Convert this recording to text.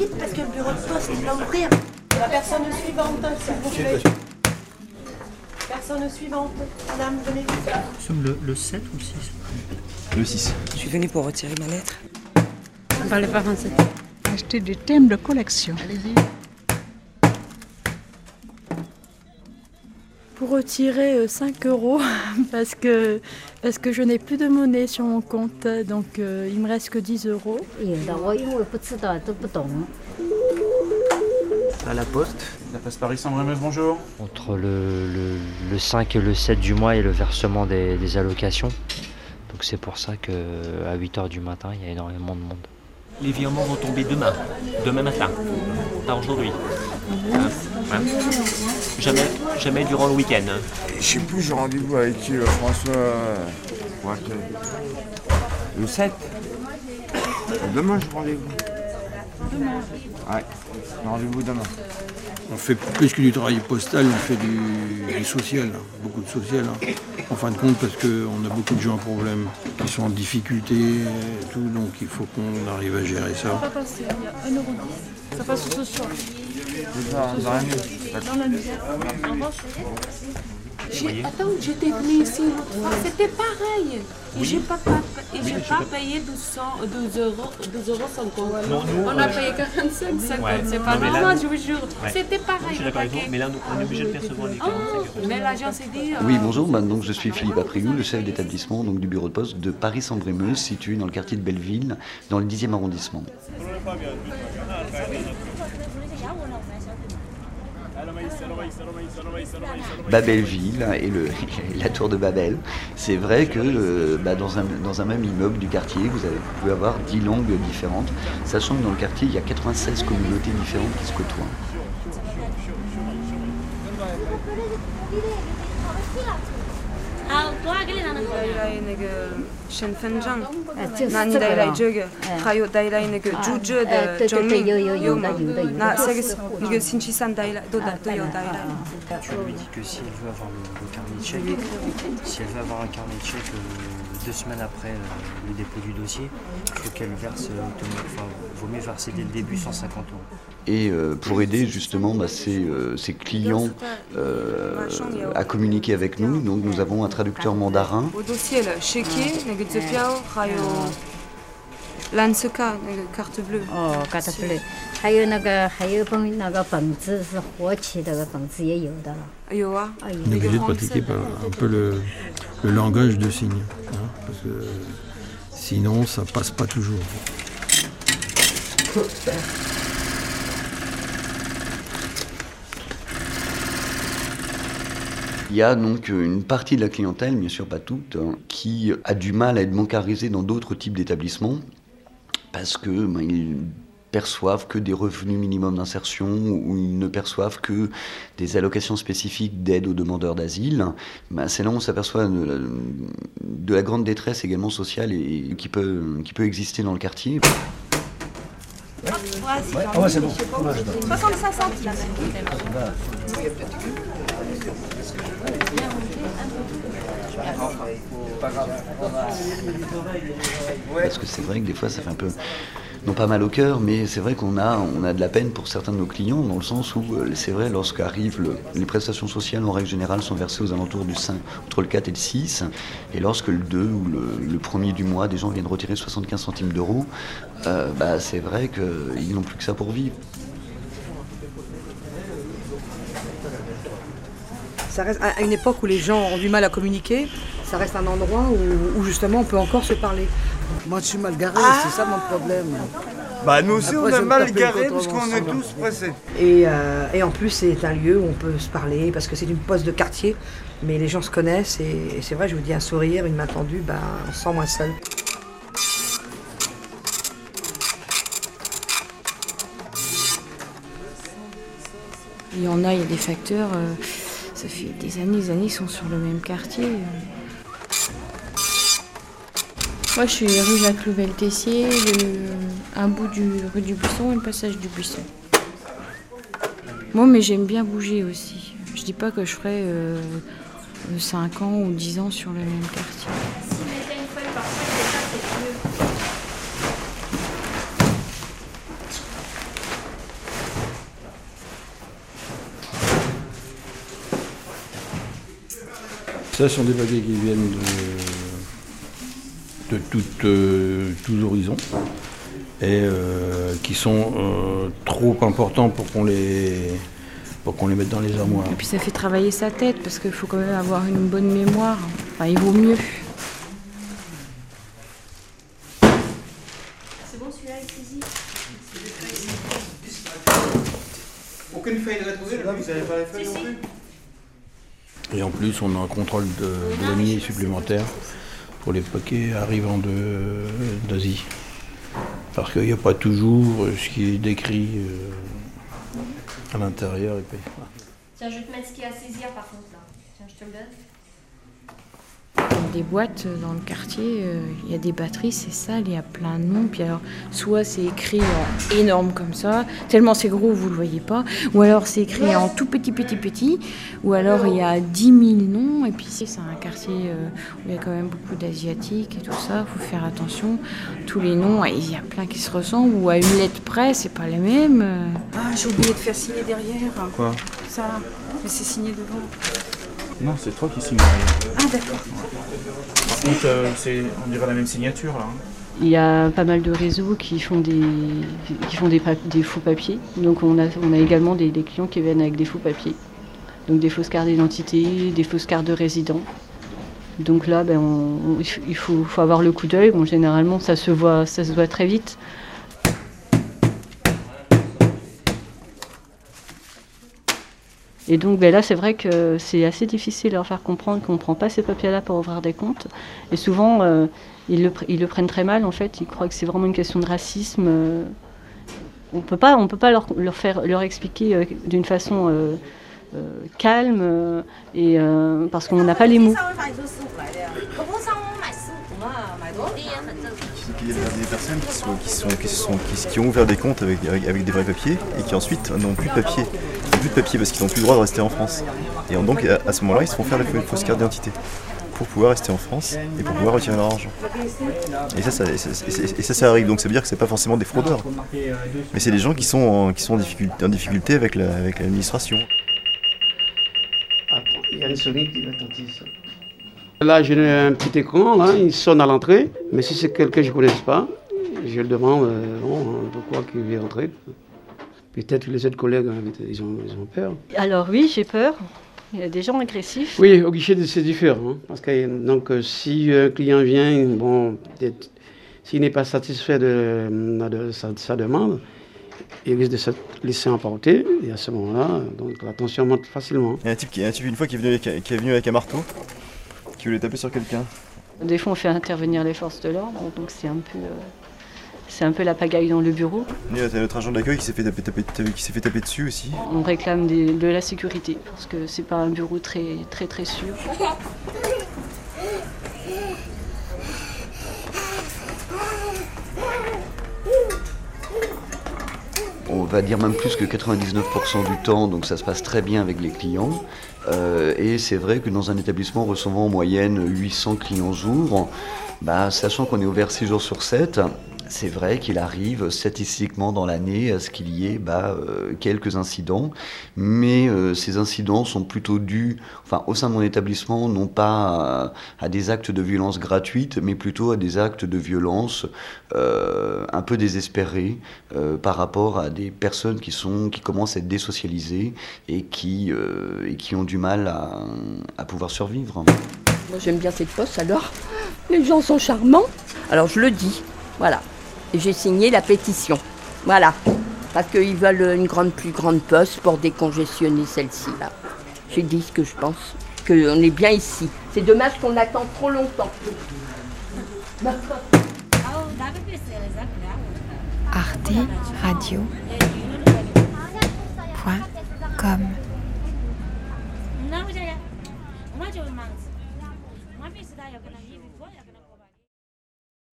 vite parce que le bureau de poste il va ouvrir. La personne suivante, s'il vous plaît. Personne suivante. Madame, venez vite. Nous sommes le, le 7 ou le 6 Le 6. Je suis venue pour retirer ma lettre. On parlait pas français. Acheter des thèmes de collection. pour retirer euh, 5 euros parce que, parce que je n'ai plus de monnaie sur mon compte, donc euh, il me reste que 10 euros. À la poste, la passe Paris saint bonjour. Entre le, le, 5 et le 7 du mois et le versement des, des allocations. Donc c'est pour ça qu'à 8h du matin, il y a énormément de monde. Les virements vont tomber demain, demain matin, pas aujourd'hui. Hein Hein jamais, jamais durant le week-end. hein. Je sais plus, j'ai rendez-vous avec euh, François. euh, Waquet. Le 7 Demain, j'ai rendez-vous. Demain Ouais, j'ai rendez-vous demain. On fait plus que du travail postal, on fait du, du social, hein, beaucoup de social. hein. En fin de compte, parce qu'on a beaucoup de gens à problème, qui sont en difficulté et tout, donc il faut qu'on arrive à gérer ça. pas passer, il y a 1,10€. Ça passe ce soir. C'est ça, dans la Attends, j'étais venue ici l'autre fois, c'était pareil. Et j'ai pas, pas- et j'ai pas payé 1200, 12 euros, 12 euros 50. Non, nous, On a payé 45, 50, Ouais. c'est pas Non, mais là, normal, je vous jure. Ouais. C'était je pareil. suis le d'accord avec vous, paquet. mais là, nous, on est obligé de percevoir les 45 euros. Mais l'agent s'est dit. euh, Oui, bonjour. bah, donc, je suis Philippe Apriou, le chef d'établissement du bureau de poste de Paris-Saint-Brémeuse, situé dans le quartier de Belleville, dans le 10e arrondissement. Babelville et le, la tour de Babel. C'est vrai que euh, bah, dans, un, dans un même immeuble du quartier, vous, avez- vous pouvez avoir 10 langues différentes, sachant que dans le quartier, il y a 96 communautés différentes qui se côtoient. Tu lui dis que si elle veut avoir le, le carnet de chèques, si elle veut avoir un carnet de chèques euh, deux semaines après euh, le dépôt du dossier, il faut qu'elle verse euh. Enfin, vaut mieux verser dès le début 150 euros. Et pour aider justement bah, ces, euh, ces clients euh, à communiquer avec nous, donc nous avons un traducteur mandarin. Au dossier, là, chéquier, nègre de piao, rayo. Lanseka, nègre carte bleue. 哦，嘎达不嘞，还有那个还有本那个本子是活期的，本子也有的了。 Ayo, ah. 哎呦 On est obligé de pratiquer par- un peu le, le langage de signes, hein, parce que sinon ça passe pas toujours. Il y a donc une partie de la clientèle, bien sûr pas toute, hein, qui a du mal à être bancarisée dans d'autres types d'établissements parce que ben, ils perçoivent que des revenus minimums d'insertion ou ils ne perçoivent que des allocations spécifiques d'aide aux demandeurs d'asile. Ben, c'est là où on s'aperçoit de, la- de la grande détresse également sociale et, qui, peut, qui peut exister dans le quartier. Ah ouais, c'est bon. 65 centimes. Parce que c'est vrai que des fois, ça fait un peu, non pas mal au cœur, mais c'est vrai qu'on a, on a de la peine pour certains de nos clients, dans le sens où, euh, c'est vrai, lorsqu'arrivent le- les prestations sociales, en règle générale, sont versées aux alentours du 5, entre le 4 et le 6, et lorsque le 2 ou le, le premier du mois, des gens viennent retirer 75 centimes d'euros, euh, bah, c'est vrai qu'ils n'ont plus que ça pour vivre. Ça reste à une époque où les gens ont du mal à communiquer. Ça reste un endroit où, où justement on peut encore se parler. Moi, je suis mal garé, c'est ça mon problème. Bah, nous aussi, Après, on me mal garé parce qu'on est tous pressés. Et, euh, et en plus, c'est un lieu où on peut se parler parce que c'est une poste de quartier, mais les gens se connaissent et, et c'est vrai, je vous dis, un sourire, une main tendue, ben, on se sent moins seul. Il y en a, il y a des facteurs, euh, ça fait des années, des années, ils sont sur le même quartier. Moi, je suis rue Jacques Louvel Tessier, un bout du rue du Buisson et le passage du Buisson. Moi, mais j'aime bien bouger aussi. Je dis pas que je ferai 5 ans ou 10 ans sur le même quartier. Ça sont des papiers qui viennent de, de toutes, euh, tous horizons et euh, qui sont euh, trop importants pour qu'on les, pour qu'on les mette dans les armoires. Et puis ça fait travailler sa tête parce qu'il faut quand même avoir une bonne mémoire. Enfin, il vaut mieux. C'est bon, celui-là est saisi. Aucune feuille de rétrouvée, là, vous n'avez pas les feuilles non plus Et en plus, on a un contrôle de douanier supplémentaire pour les paquets arrivant d'Asie. Parce qu'il n'y a pas toujours ce qui est décrit euh, à l'intérieur. Tiens, je vais te mettre ce qu'il y a à saisir par contre là. Tiens, je te le donne. Des boîtes dans le quartier, euh, il y a des batteries, c'est sale, il y a plein de noms. Puis alors, soit c'est écrit en énorme comme ça, tellement c'est gros, vous le voyez pas. Ou alors c'est écrit en tout petit, petit, petit. Ou alors il y a 10 000 noms. Et puis c'est un quartier euh, où il y a quand même beaucoup d'asiatiques et tout ça. Il faut faire attention. Tous les noms, il y a plein qui se ressemblent. Ou à une lettre près, c'est pas les mêmes. Ah, j'ai oublié de faire signer derrière. Quoi? Ça, mais c'est signé devant. Non, c'est toi qui signes. Ah, d'accord. Par contre, euh, c'est, on dirait la même signature là. hein. Il y a pas mal de réseaux qui font des, qui font des, pap- des faux papiers. Donc on a, on a également des, des clients qui viennent avec des faux papiers. Donc des fausses cartes d'identité, des fausses cartes de résident. Donc là, ben, on- on- il faut, faut avoir le coup d'œil. Bon, généralement, ça se voit, ça se voit très vite. Et donc ben là, c'est vrai que c'est assez difficile à leur faire comprendre qu'on ne prend pas ces papiers-là pour ouvrir des comptes. Et souvent, euh, ils, le, prennent très mal, en fait. Ils croient que c'est vraiment une question de racisme. Euh. On ne peut pas, on peut pas leur, faire, leur expliquer euh, d'une façon calme, et, parce qu'on n'a pas les mots. Il y a des personnes qui, sont, qui, sont, qui, sont, qui, ont ouvert des comptes avec, avec, avec des vrais papiers et qui ensuite n'ont plus de papier. De papier parce qu'ils n'ont plus le droit de rester en France. Et donc à, ce moment-là, ils se font faire une fausse carte d'identité pour pouvoir rester en France et pour pouvoir retirer leur argent. Et ça, ça, arrive. Donc ça veut dire que c'est pas forcément des fraudeurs, mais c'est des gens qui sont en, qui sont en difficulté, en difficulté avec la- l'administration. Il y a une qui. Là, j'ai un petit écran, il sonne à l'entrée, mais si c'est quelqu'un que je ne connaisse pas, je le demande euh, hein, pourquoi qu'il veut entrer. Peut-être que les autres collègues, hein, ils ont, ils ont peur. Alors oui, j'ai peur. Il y a des gens agressifs. Oui, au guichet, c'est différent. hein, parce que donc, euh, si un client vient, bon, s'il n'est pas satisfait de, de sa, de sa demande, il risque de se laisser emporter. Et à ce moment-là, donc la tension monte facilement. Il y a un type, qui, un type une fois qui est, venu avec, qui est venu avec un marteau, qui voulait taper sur quelqu'un. Des fois, on fait intervenir les forces de l'ordre, donc c'est un peu, euh, c'est un peu la pagaille dans le bureau. Il y a notre agent d'accueil qui s'est fait taper, taper- taper- qui s'est fait taper dessus aussi. On réclame des- de la sécurité parce que c'est pas un bureau très, très, très sûr. On va dire même plus que 99% du temps, donc ça se passe très bien avec les clients. Euh, et c'est vrai que dans un établissement recevant en moyenne 800 clients jour, bah, sachant qu'on est ouvert 6 jours sur 7, c'est vrai qu'il arrive statistiquement dans l'année à ce qu'il y ait bah, euh, quelques incidents, mais euh, ces incidents sont plutôt dus, enfin au sein de mon établissement, non pas à, des actes de violence gratuite, mais plutôt à des actes de violence euh, un peu désespérés par rapport à des personnes qui sont qui commencent à être désocialisées et qui et qui ont du mal à, à pouvoir survivre. Moi j'aime bien cette poste alors. Les gens sont charmants. Alors je le dis, voilà j'ai signé la pétition. Voilà. Parce qu'ils veulent une grande, plus grande poste pour décongestionner celle-ci. Là. J'ai dit ce que je pense, qu'on est bien ici. C'est dommage qu'on attend trop longtemps. Arte Radio. Point com.